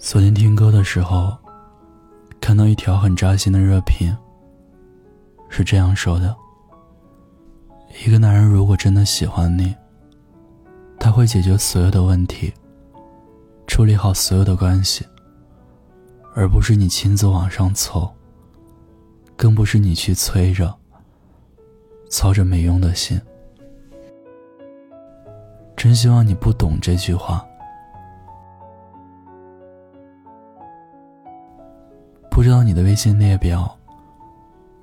昨天听歌的时候，看到一条很扎心的热评，是这样说的：一个男人如果真的喜欢你，他会解决所有的问题，处理好所有的关系，而不是你亲自往上凑，更不是你去催着，操着没用的心。真希望你不懂这句话。不知道你的微信列表，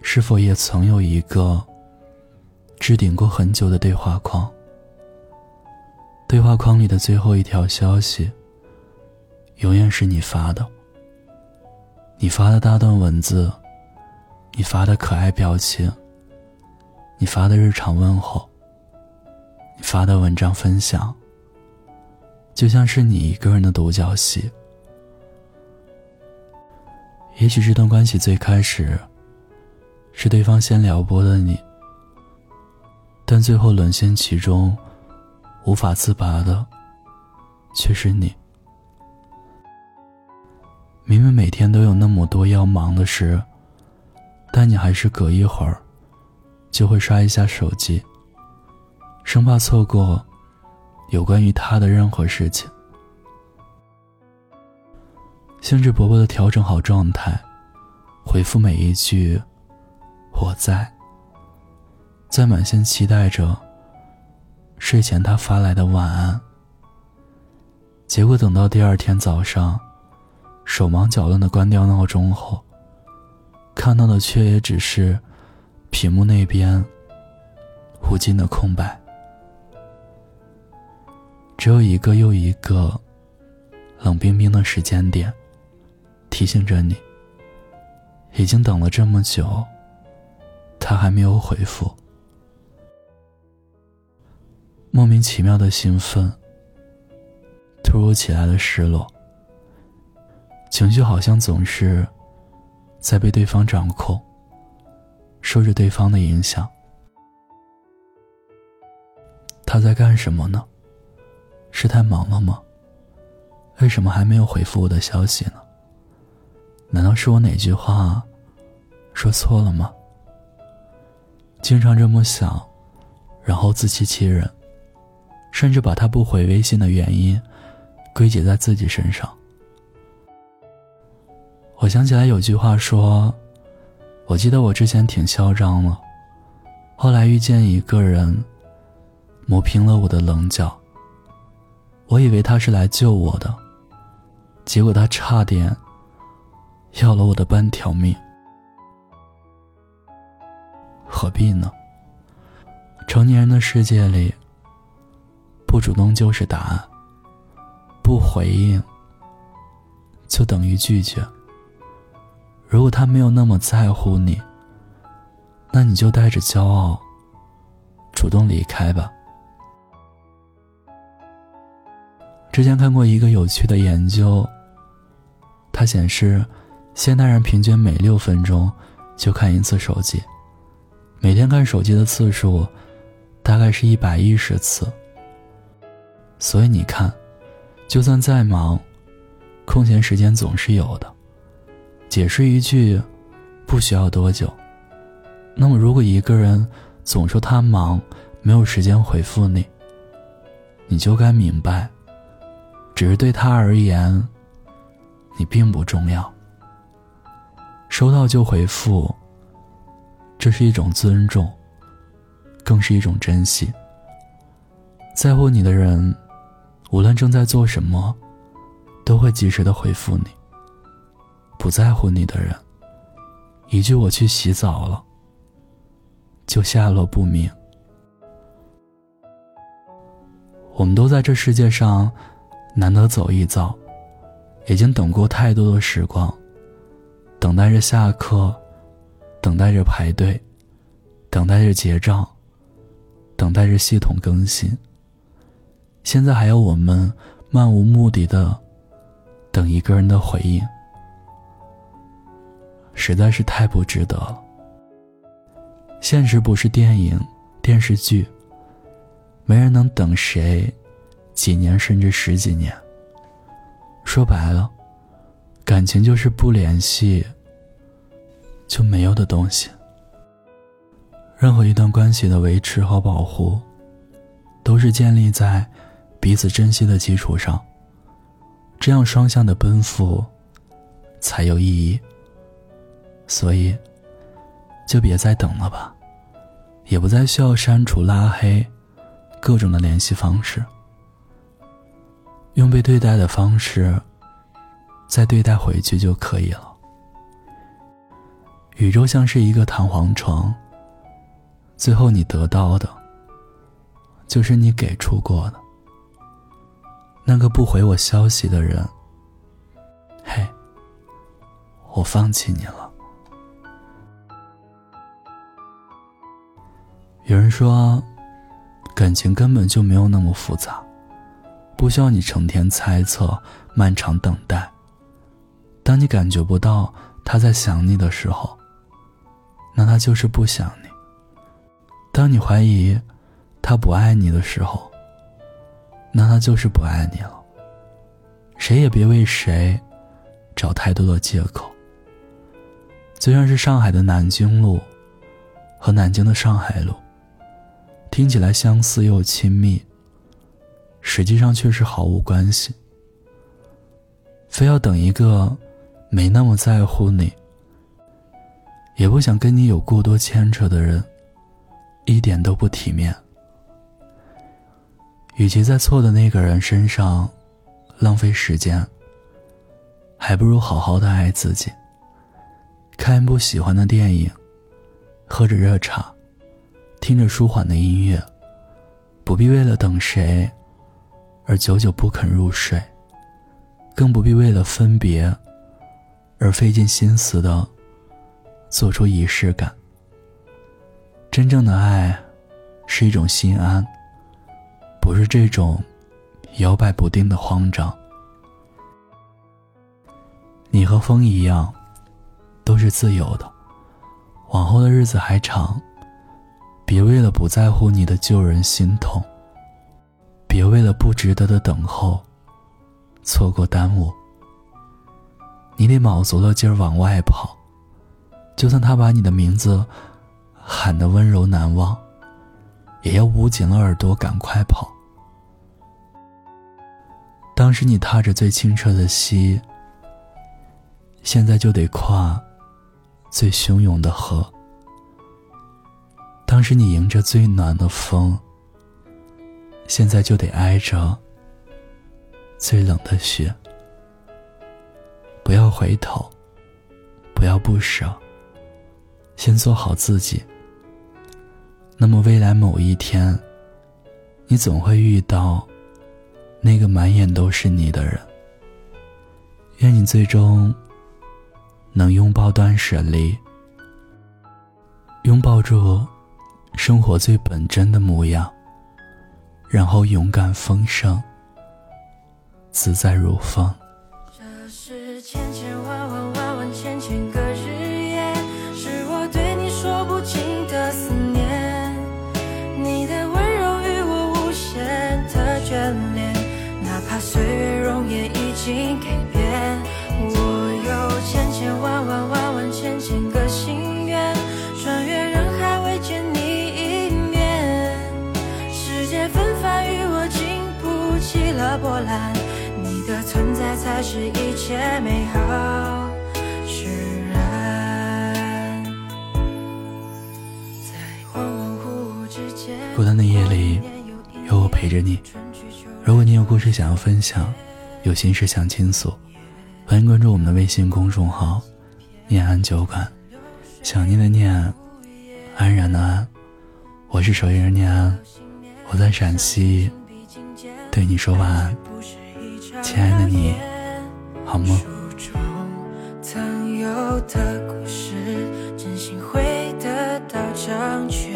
是否也曾有一个置顶过很久的对话框？对话框里的最后一条消息，永远是你发的。你发的大段文字，你发的可爱表情，你发的日常问候，你发的文章分享，就像是你一个人的独角戏。也许这段关系最开始是对方先撩拨的你，但最后沦陷其中，无法自拔的却是你。明明每天都有那么多要忙的事，但你还是隔一会儿就会刷一下手机，生怕错过有关于他的任何事情。兴致勃勃的调整好状态，回复每一句“我在”，在满心期待着睡前他发来的晚安。结果等到第二天早上，手忙脚乱的关掉闹钟后，看到的却也只是屏幕那边无尽的空白，只有一个又一个冷冰冰的时间点。提醒着你，已经等了这么久，他还没有回复。莫名其妙的兴奋，突如其来的失落，情绪好像总是在被对方掌控，受着对方的影响。他在干什么呢？是太忙了吗？为什么还没有回复我的消息呢？难道是我哪句话说错了吗？经常这么想，然后自欺欺人，甚至把他不回微信的原因归结在自己身上。我想起来有句话说：“我记得我之前挺嚣张了，后来遇见一个人，磨平了我的棱角。我以为他是来救我的，结果他差点。”要了我的半条命，何必呢？成年人的世界里，不主动就是答案，不回应就等于拒绝。如果他没有那么在乎你，那你就带着骄傲主动离开吧。之前看过一个有趣的研究，它显示。现代人平均每六分钟就看一次手机，每天看手机的次数大概是一百一十次。所以你看，就算再忙，空闲时间总是有的。解释一句，不需要多久。那么，如果一个人总说他忙，没有时间回复你，你就该明白，只是对他而言，你并不重要。收到就回复，这是一种尊重，更是一种珍惜。在乎你的人，无论正在做什么，都会及时的回复你。不在乎你的人，一句“我去洗澡了”，就下落不明。我们都在这世界上，难得走一遭，已经等过太多的时光。等待着下课，等待着排队，等待着结账，等待着系统更新。现在还要我们漫无目的的等一个人的回应，实在是太不值得了。现实不是电影、电视剧，没人能等谁几年甚至十几年。说白了，感情就是不联系就没有的东西。任何一段关系的维持和保护，都是建立在彼此珍惜的基础上。这样双向的奔赴才有意义。所以，就别再等了吧，也不再需要删除、拉黑各种的联系方式。用被对待的方式，再对待回去就可以了。宇宙像是一个弹簧床，最后你得到的，就是你给出过的。那个不回我消息的人，嘿，我放弃你了。有人说，感情根本就没有那么复杂。不需要你成天猜测、漫长等待。当你感觉不到他在想你的时候，那他就是不想你。当你怀疑他不爱你的时候，那他就是不爱你了。谁也别为谁找太多的借口。就像是上海的南京路和南京的上海路，听起来相似又亲密。实际上却是毫无关系。非要等一个没那么在乎你，也不想跟你有过多牵扯的人，一点都不体面。与其在错的那个人身上浪费时间，还不如好好的爱自己。看一部喜欢的电影，喝着热茶，听着舒缓的音乐，不必为了等谁。而久久不肯入睡，更不必为了分别而费尽心思的做出仪式感。真正的爱是一种心安，不是这种摇摆不定的慌张。你和风一样，都是自由的，往后的日子还长，别为了不在乎你的旧人心痛。别为了不值得的等候，错过耽误。你得卯足了劲儿往外跑，就算他把你的名字喊得温柔难忘，也要捂紧了耳朵赶快跑。当时你踏着最清澈的溪，现在就得跨最汹涌的河。当时你迎着最暖的风。现在就得挨着最冷的雪，不要回头，不要不舍，先做好自己。那么未来某一天，你总会遇到那个满眼都是你的人。愿你最终能拥抱断舍离，拥抱住生活最本真的模样。然后勇敢丰盛，自在如风。颜已经改变。我有千千万万万万千千个心愿，穿越人海未见你一面。世界纷繁与我经不起。了波澜，你的存在才是一切美好释然。在恍恍惚惚之间，孤单的夜里有我陪着你。如果你有故事想要分享，有心事想倾诉，欢迎关注我们的微信公众号“念安酒馆”。想念的念，安然的安，我是守夜人念安，我在陕西。对你说晚安，亲爱的你，好梦。曾有的故事，真心会得到成全。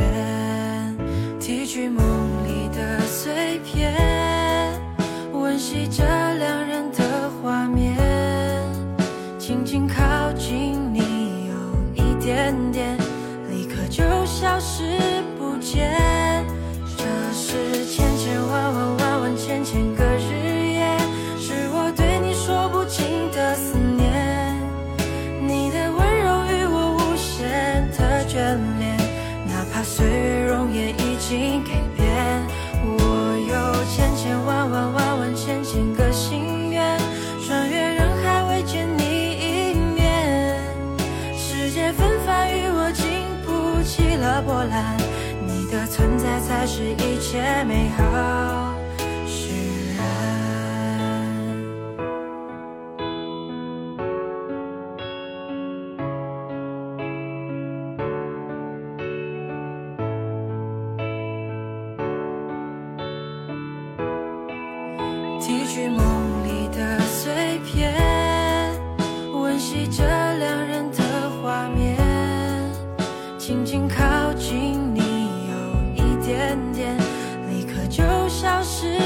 才是一切美好释然。提取梦。消失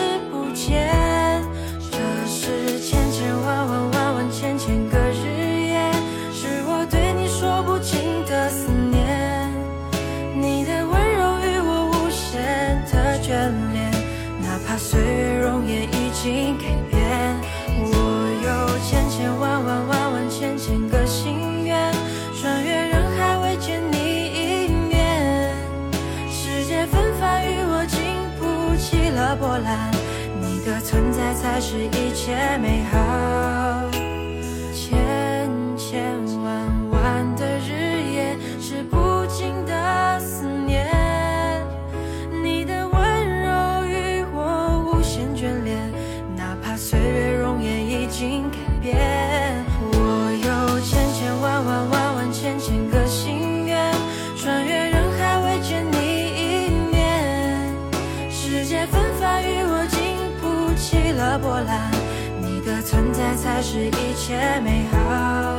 你的存在才是一切美好。才是一切美好。